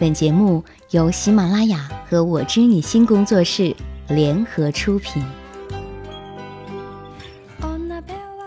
本节目由喜马拉雅和我知你心工作室联合出品，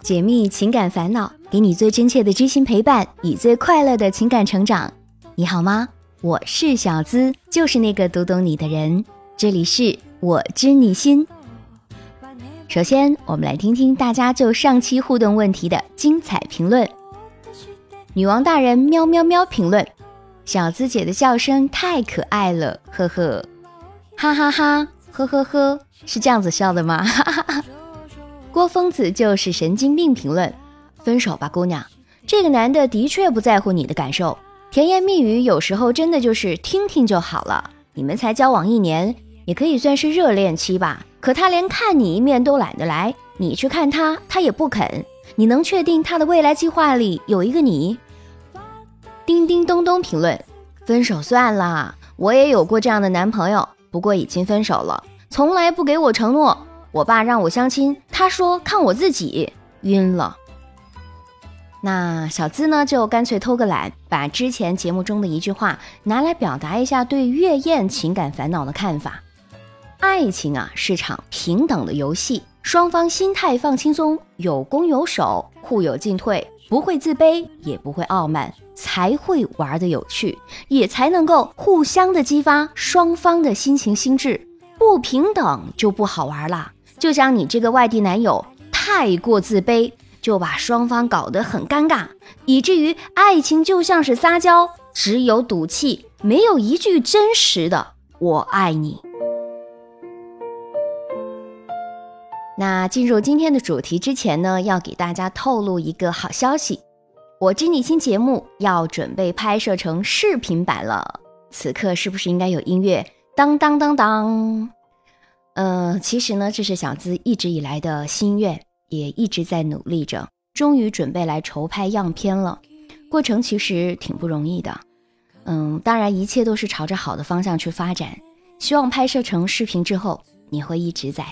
解密情感烦恼，给你最真切的知心陪伴，以最快乐的情感成长。你好吗？我是小资，就是那个读懂你的人。这里是我知你心。首先，我们来听听大家就上期互动问题的精彩评论。女王大人喵喵喵评论：小资姐的笑声太可爱了，呵呵，哈哈哈，呵呵呵，是这样子笑的吗？哈哈哈。郭疯子就是神经病评论：分手吧，姑娘，这个男的的确不在乎你的感受，甜言蜜语有时候真的就是听听就好了。你们才交往一年，也可以算是热恋期吧。可他连看你一面都懒得来，你去看他，他也不肯。你能确定他的未来计划里有一个你？叮叮咚咚评论：分手算了，我也有过这样的男朋友，不过已经分手了，从来不给我承诺。我爸让我相亲，他说看我自己，晕了。那小资呢，就干脆偷个懒，把之前节目中的一句话拿来表达一下对月燕情感烦恼的看法：爱情啊，是场平等的游戏。双方心态放轻松，有攻有守，互有进退，不会自卑，也不会傲慢，才会玩的有趣，也才能够互相的激发双方的心情心智。不平等就不好玩啦。就像你这个外地男友太过自卑，就把双方搞得很尴尬，以至于爱情就像是撒娇，只有赌气，没有一句真实的“我爱你”。那进入今天的主题之前呢，要给大家透露一个好消息，我知你心节目要准备拍摄成视频版了。此刻是不是应该有音乐？当当当当。呃，其实呢，这是小资一直以来的心愿，也一直在努力着，终于准备来筹拍样片了。过程其实挺不容易的。嗯，当然一切都是朝着好的方向去发展。希望拍摄成视频之后，你会一直在。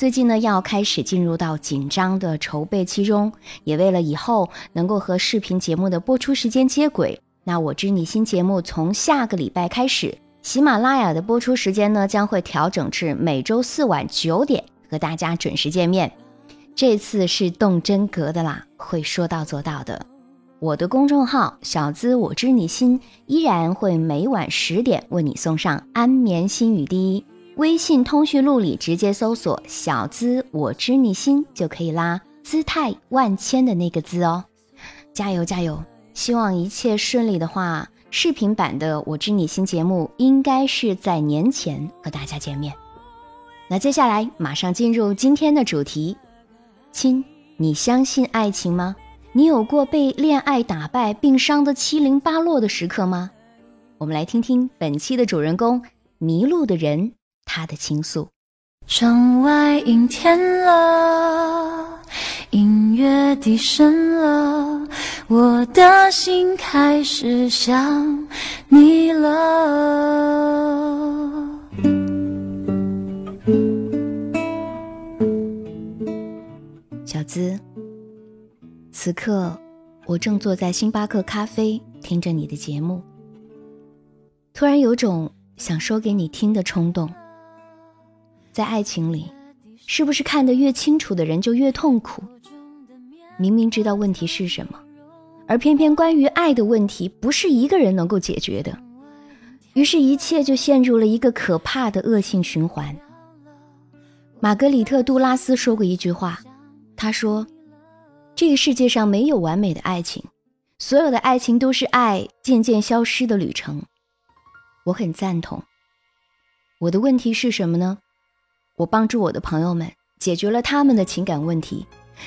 最近呢，要开始进入到紧张的筹备期中，也为了以后能够和视频节目的播出时间接轨，那我知你新节目从下个礼拜开始，喜马拉雅的播出时间呢将会调整至每周四晚九点和大家准时见面。这次是动真格的啦，会说到做到的。我的公众号小资我知你心依然会每晚十点为你送上安眠心语第一。微信通讯录里直接搜索“小资我知你心”就可以啦，姿态万千的那个“字”哦，加油加油！希望一切顺利的话，视频版的“我知你心”节目应该是在年前和大家见面。那接下来马上进入今天的主题，亲，你相信爱情吗？你有过被恋爱打败并伤得七零八落的时刻吗？我们来听听本期的主人公迷路的人。他的倾诉。窗外阴天了，音乐低声了，我的心开始想你了。小资，此刻我正坐在星巴克咖啡，听着你的节目，突然有种想说给你听的冲动。在爱情里，是不是看得越清楚的人就越痛苦？明明知道问题是什么，而偏偏关于爱的问题不是一个人能够解决的，于是，一切就陷入了一个可怕的恶性循环。玛格丽特·杜拉斯说过一句话，他说：“这个世界上没有完美的爱情，所有的爱情都是爱渐渐消失的旅程。”我很赞同。我的问题是什么呢？我帮助我的朋友们解决了他们的情感问题，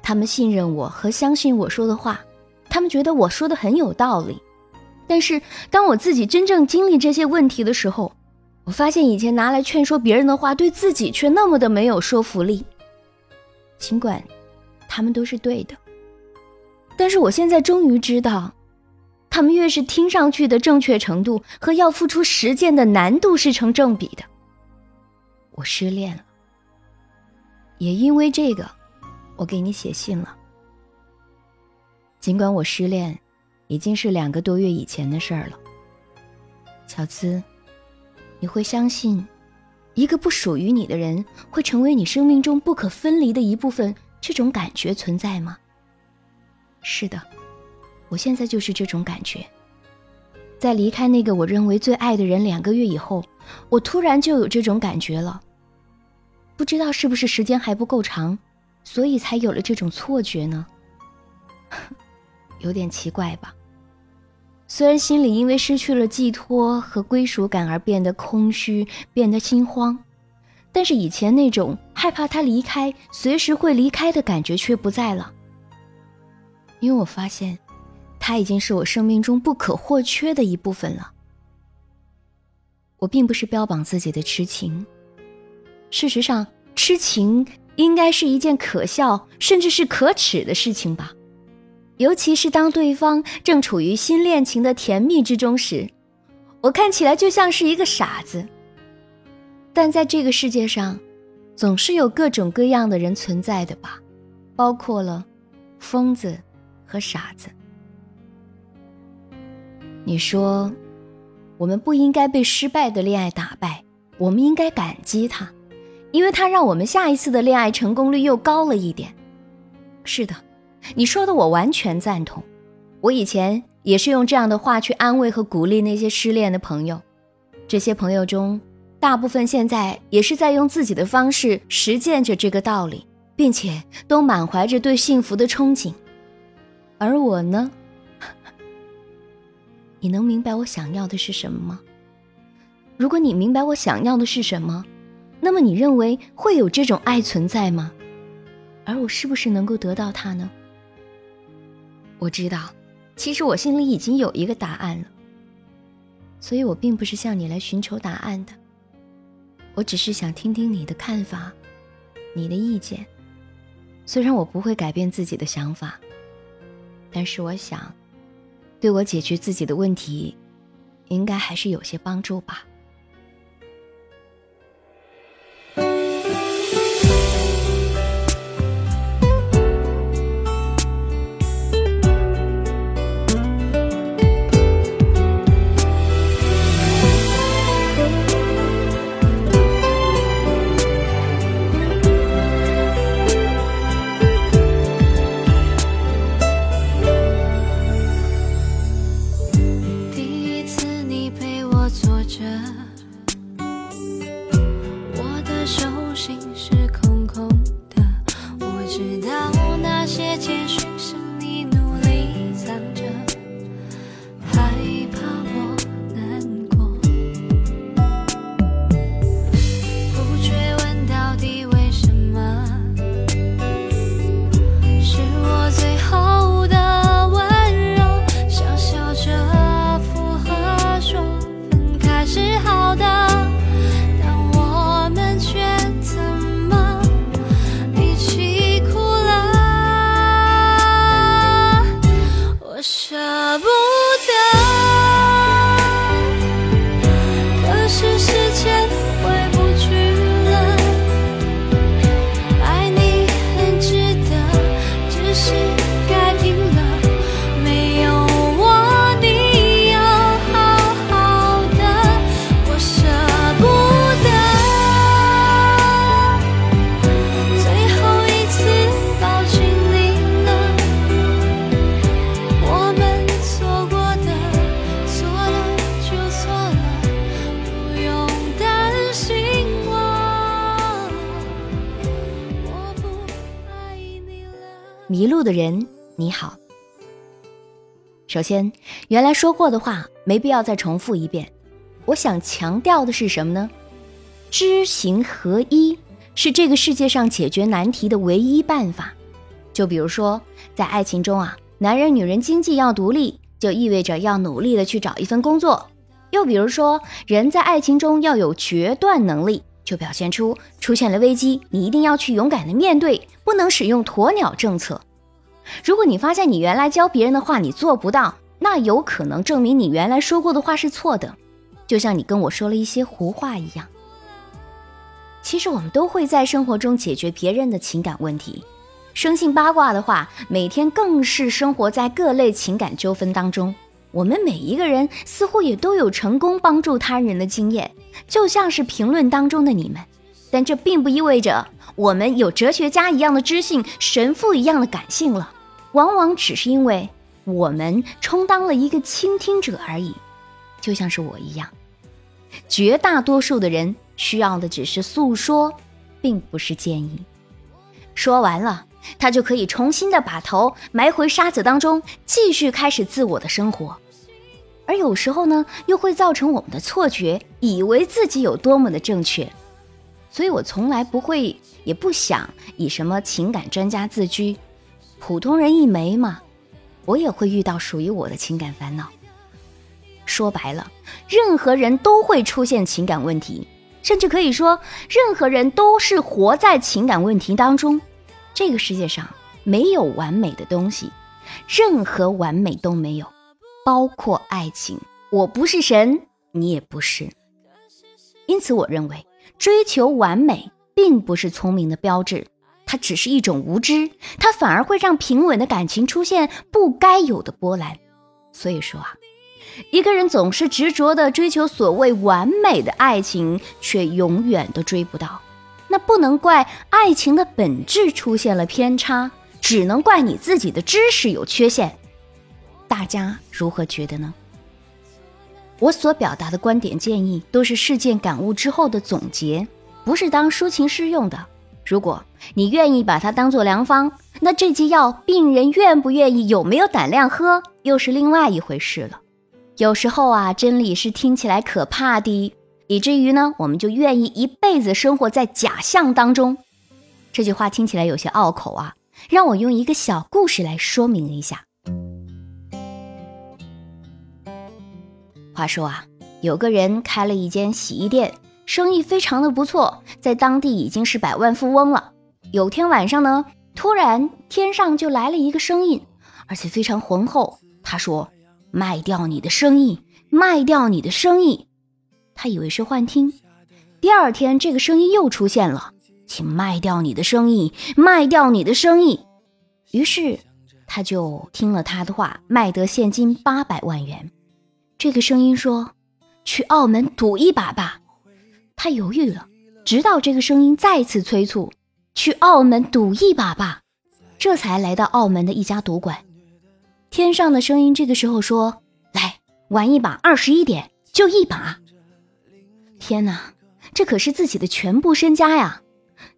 他们信任我和相信我说的话，他们觉得我说的很有道理。但是当我自己真正经历这些问题的时候，我发现以前拿来劝说别人的话，对自己却那么的没有说服力。尽管他们都是对的，但是我现在终于知道，他们越是听上去的正确程度和要付出实践的难度是成正比的。我失恋了。也因为这个，我给你写信了。尽管我失恋，已经是两个多月以前的事儿了。小资，你会相信一个不属于你的人会成为你生命中不可分离的一部分？这种感觉存在吗？是的，我现在就是这种感觉。在离开那个我认为最爱的人两个月以后，我突然就有这种感觉了。不知道是不是时间还不够长，所以才有了这种错觉呢？有点奇怪吧？虽然心里因为失去了寄托和归属感而变得空虚，变得心慌，但是以前那种害怕他离开、随时会离开的感觉却不在了。因为我发现，他已经是我生命中不可或缺的一部分了。我并不是标榜自己的痴情，事实上，痴情应该是一件可笑甚至是可耻的事情吧。尤其是当对方正处于新恋情的甜蜜之中时，我看起来就像是一个傻子。但在这个世界上，总是有各种各样的人存在的吧，包括了疯子和傻子。你说，我们不应该被失败的恋爱打败，我们应该感激他，因为他让我们下一次的恋爱成功率又高了一点。是的。你说的我完全赞同，我以前也是用这样的话去安慰和鼓励那些失恋的朋友，这些朋友中，大部分现在也是在用自己的方式实践着这个道理，并且都满怀着对幸福的憧憬，而我呢？你能明白我想要的是什么吗？如果你明白我想要的是什么，那么你认为会有这种爱存在吗？而我是不是能够得到它呢？我知道，其实我心里已经有一个答案了，所以我并不是向你来寻求答案的。我只是想听听你的看法，你的意见。虽然我不会改变自己的想法，但是我想，对我解决自己的问题，应该还是有些帮助吧。手心是空迷路的人，你好。首先，原来说过的话没必要再重复一遍。我想强调的是什么呢？知行合一是这个世界上解决难题的唯一办法。就比如说，在爱情中啊，男人女人经济要独立，就意味着要努力的去找一份工作。又比如说，人在爱情中要有决断能力，就表现出出现了危机，你一定要去勇敢的面对，不能使用鸵鸟政策。如果你发现你原来教别人的话你做不到，那有可能证明你原来说过的话是错的，就像你跟我说了一些胡话一样。其实我们都会在生活中解决别人的情感问题，生性八卦的话，每天更是生活在各类情感纠纷当中。我们每一个人似乎也都有成功帮助他人的经验，就像是评论当中的你们。但这并不意味着我们有哲学家一样的知性、神父一样的感性了。往往只是因为我们充当了一个倾听者而已，就像是我一样。绝大多数的人需要的只是诉说，并不是建议。说完了，他就可以重新的把头埋回沙子当中，继续开始自我的生活。而有时候呢，又会造成我们的错觉，以为自己有多么的正确。所以我从来不会，也不想以什么情感专家自居。普通人一枚嘛，我也会遇到属于我的情感烦恼。说白了，任何人都会出现情感问题，甚至可以说，任何人都是活在情感问题当中。这个世界上没有完美的东西，任何完美都没有，包括爱情。我不是神，你也不是。因此，我认为追求完美并不是聪明的标志。它只是一种无知，它反而会让平稳的感情出现不该有的波澜。所以说啊，一个人总是执着的追求所谓完美的爱情，却永远都追不到。那不能怪爱情的本质出现了偏差，只能怪你自己的知识有缺陷。大家如何觉得呢？我所表达的观点建议都是事件感悟之后的总结，不是当抒情诗用的。如果你愿意把它当做良方，那这剂药病人愿不愿意、有没有胆量喝，又是另外一回事了。有时候啊，真理是听起来可怕的，以至于呢，我们就愿意一辈子生活在假象当中。这句话听起来有些拗口啊，让我用一个小故事来说明一下。话说啊，有个人开了一间洗衣店。生意非常的不错，在当地已经是百万富翁了。有天晚上呢，突然天上就来了一个声音，而且非常浑厚。他说：“卖掉你的生意，卖掉你的生意。”他以为是幻听。第二天，这个声音又出现了，请卖掉你的生意，卖掉你的生意。于是他就听了他的话，卖得现金八百万元。这个声音说：“去澳门赌一把吧。”他犹豫了，直到这个声音再次催促：“去澳门赌一把吧。”这才来到澳门的一家赌馆。天上的声音这个时候说：“来玩一把，二十一点就一把。”天哪，这可是自己的全部身家呀！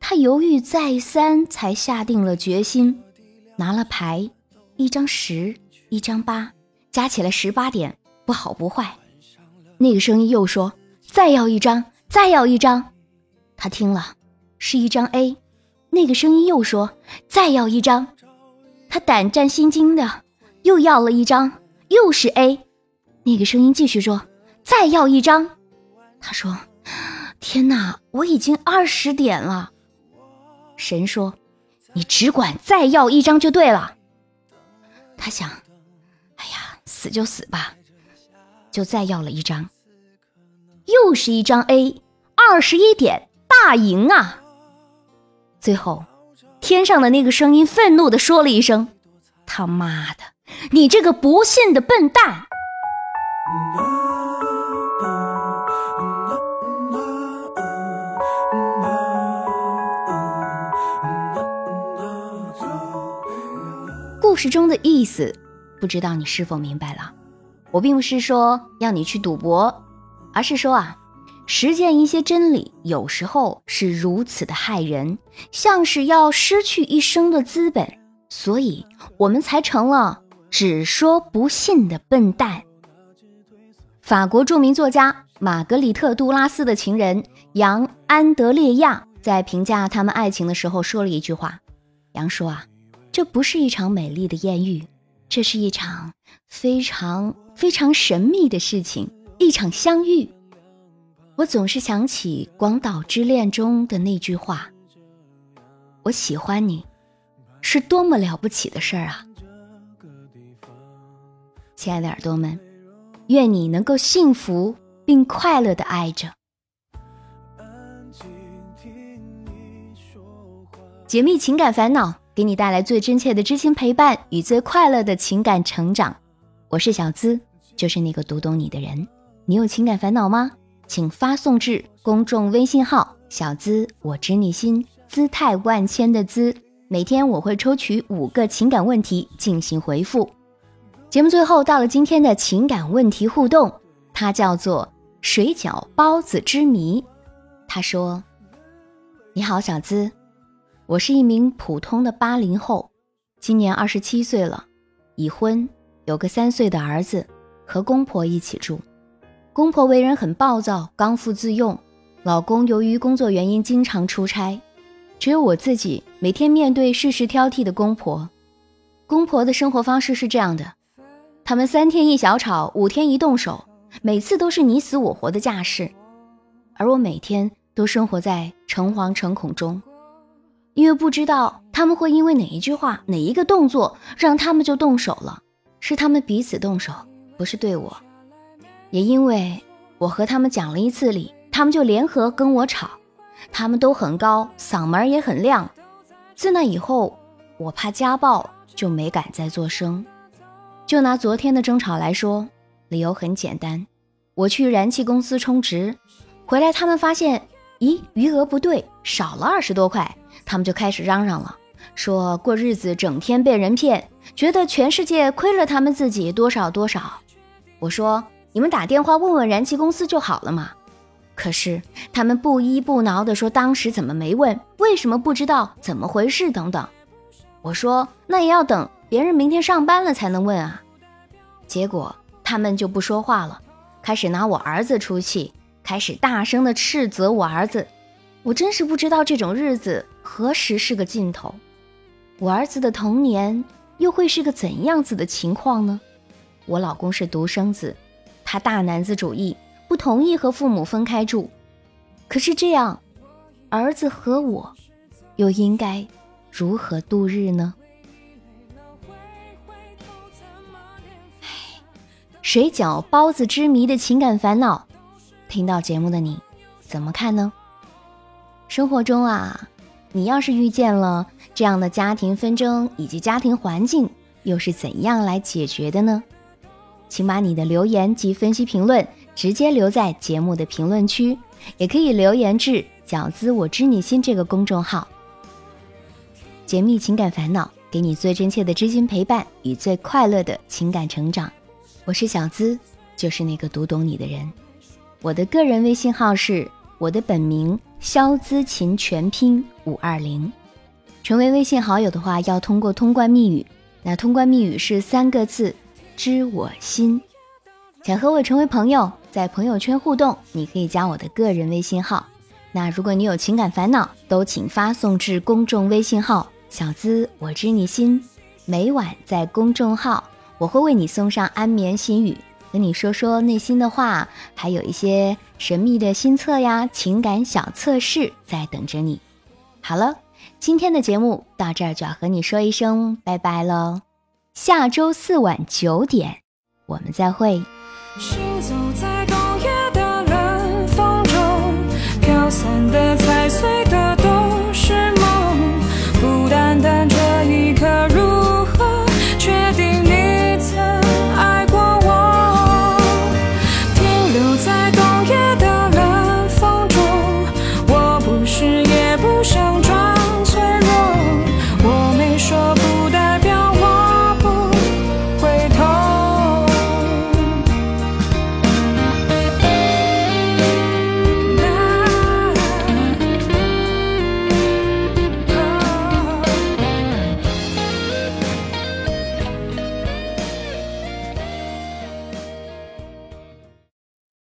他犹豫再三，才下定了决心，拿了牌，一张十，一张八，加起来十八点，不好不坏。那个声音又说：“再要一张。”再要一张，他听了，是一张 A。那个声音又说：“再要一张。”他胆战心惊的又要了一张，又是 A。那个声音继续说：“再要一张。”他说：“天哪，我已经二十点了。”神说：“你只管再要一张就对了。”他想：“哎呀，死就死吧，就再要了一张，又是一张 A。”二十一点，大赢啊！最后，天上的那个声音愤怒的说了一声：“他妈的，你这个不信的笨蛋！”故事中的意思，不知道你是否明白了？我并不是说要你去赌博，而是说啊。实践一些真理，有时候是如此的害人，像是要失去一生的资本，所以我们才成了只说不信的笨蛋。法国著名作家玛格丽特·杜拉斯的情人杨·安德烈亚在评价他们爱情的时候说了一句话：“杨说啊，这不是一场美丽的艳遇，这是一场非常非常神秘的事情，一场相遇。”我总是想起《广岛之恋》中的那句话：“我喜欢你，是多么了不起的事儿啊！”亲爱的耳朵们，愿你能够幸福并快乐的爱着。解密情感烦恼，给你带来最真切的知心陪伴与最快乐的情感成长。我是小资，就是那个读懂你的人。你有情感烦恼吗？请发送至公众微信号“小资我知你心”，姿态万千的“姿”。每天我会抽取五个情感问题进行回复。节目最后到了今天的情感问题互动，它叫做“水饺包子之谜”。他说：“你好，小资，我是一名普通的八零后，今年二十七岁了，已婚，有个三岁的儿子，和公婆一起住。公婆为人很暴躁，刚愎自用。老公由于工作原因经常出差。”只有我自己每天面对事事挑剔的公婆，公婆的生活方式是这样的：他们三天一小吵，五天一动手，每次都是你死我活的架势。而我每天都生活在诚惶诚恐中，因为不知道他们会因为哪一句话、哪一个动作让他们就动手了，是他们彼此动手，不是对我。也因为我和他们讲了一次理，他们就联合跟我吵。他们都很高，嗓门也很亮。自那以后，我怕家暴，就没敢再作声。就拿昨天的争吵来说，理由很简单：我去燃气公司充值，回来他们发现，咦，余额不对，少了二十多块。他们就开始嚷嚷了，说过日子整天被人骗，觉得全世界亏了他们自己多少多少。我说：你们打电话问问燃气公司就好了嘛。可是他们不依不挠地说：“当时怎么没问？为什么不知道？怎么回事？等等。”我说：“那也要等别人明天上班了才能问啊。”结果他们就不说话了，开始拿我儿子出气，开始大声地斥责我儿子。我真是不知道这种日子何时是个尽头。我儿子的童年又会是个怎样子的情况呢？我老公是独生子，他大男子主义。不同意和父母分开住，可是这样，儿子和我又应该如何度日呢？水饺包子之谜的情感烦恼，听到节目的你怎么看呢？生活中啊，你要是遇见了这样的家庭纷争以及家庭环境，又是怎样来解决的呢？请把你的留言及分析评论。直接留在节目的评论区，也可以留言至“饺子我知你心”这个公众号，解密情感烦恼，给你最真切的知心陪伴与最快乐的情感成长。我是小资，就是那个读懂你的人。我的个人微信号是我的本名肖姿琴全拼五二零。成为微信好友的话，要通过通关密语，那通关密语是三个字：知我心。想和我成为朋友，在朋友圈互动，你可以加我的个人微信号。那如果你有情感烦恼，都请发送至公众微信号“小资我知你心”。每晚在公众号，我会为你送上安眠心语，和你说说内心的话，还有一些神秘的心测呀、情感小测试在等着你。好了，今天的节目到这儿就要和你说一声拜拜喽。下周四晚九点，我们再会。行走在。